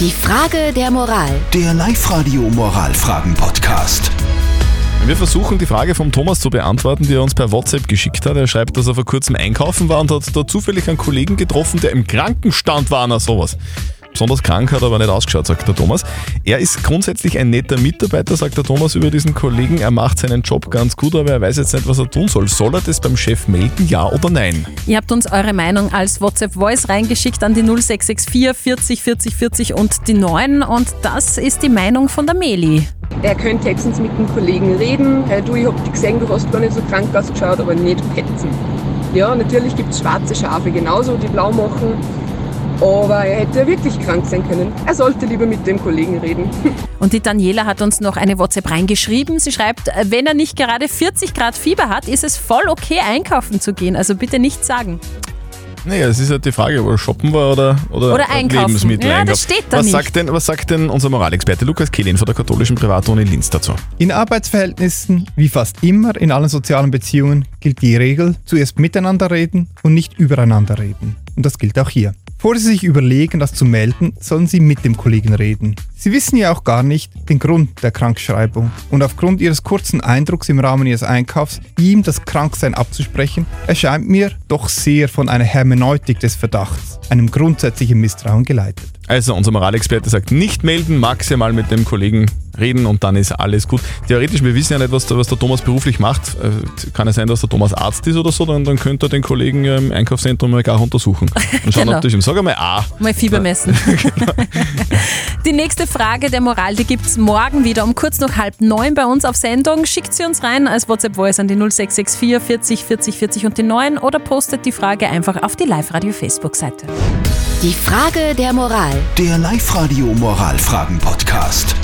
Die Frage der Moral. Der Live-Radio Moralfragen-Podcast. Wir versuchen die Frage vom Thomas zu beantworten, die er uns per WhatsApp geschickt hat. Er schreibt, dass er vor kurzem einkaufen war und hat da zufällig einen Kollegen getroffen, der im Krankenstand war, na sowas. Besonders krank hat er aber nicht ausgeschaut, sagt der Thomas. Er ist grundsätzlich ein netter Mitarbeiter, sagt der Thomas über diesen Kollegen. Er macht seinen Job ganz gut, aber er weiß jetzt nicht, was er tun soll. Soll er das beim Chef melden, ja oder nein? Ihr habt uns eure Meinung als WhatsApp-Voice reingeschickt an die 0664 40 40 40 und die 9 und das ist die Meinung von der Meli. Er könnte höchstens mit dem Kollegen reden. Hey, du, ich hab dich gesehen, du hast gar nicht so krank ausgeschaut, aber nicht petzen. Ja, natürlich gibt es schwarze Schafe genauso, die blau machen. Aber er hätte wirklich krank sein können. Er sollte lieber mit dem Kollegen reden. Und die Daniela hat uns noch eine WhatsApp reingeschrieben. Sie schreibt, wenn er nicht gerade 40 Grad Fieber hat, ist es voll okay, einkaufen zu gehen. Also bitte nichts sagen. Naja, es ist halt die Frage, ob er shoppen war oder, oder, Oder einkaufen. Lebensmittel Ja, das steht da was nicht. Sagt denn, was sagt denn unser Moralexperte Lukas Kehlin von der katholischen Privatuni Linz dazu? In Arbeitsverhältnissen, wie fast immer in allen sozialen Beziehungen, gilt die Regel, zuerst miteinander reden und nicht übereinander reden. Und das gilt auch hier. Bevor Sie sich überlegen, das zu melden, sollen Sie mit dem Kollegen reden. Sie wissen ja auch gar nicht den Grund der Krankschreibung. Und aufgrund Ihres kurzen Eindrucks im Rahmen Ihres Einkaufs, ihm das Kranksein abzusprechen, erscheint mir doch sehr von einer Hermeneutik des Verdachts, einem grundsätzlichen Misstrauen geleitet. Also unser Moralexperte sagt, nicht melden, maximal mit dem Kollegen reden und dann ist alles gut. Theoretisch, wir wissen ja nicht, was der, was der Thomas beruflich macht. Äh, Kann es sein, dass der Thomas Arzt ist oder so, dann, dann könnte er den Kollegen im Einkaufszentrum mal gar untersuchen und schauen, Genau. ob das stimmt. Sag einmal A. Mal Fieber messen. die nächste Frage der Moral, die gibt es morgen wieder um kurz nach halb neun bei uns auf Sendung. Schickt sie uns rein als WhatsApp-Voice an die 0664 40 40 40 und die 9 oder postet die Frage einfach auf die Live-Radio-Facebook-Seite. Die Frage der Moral. Der Live-Radio Moralfragen-Podcast.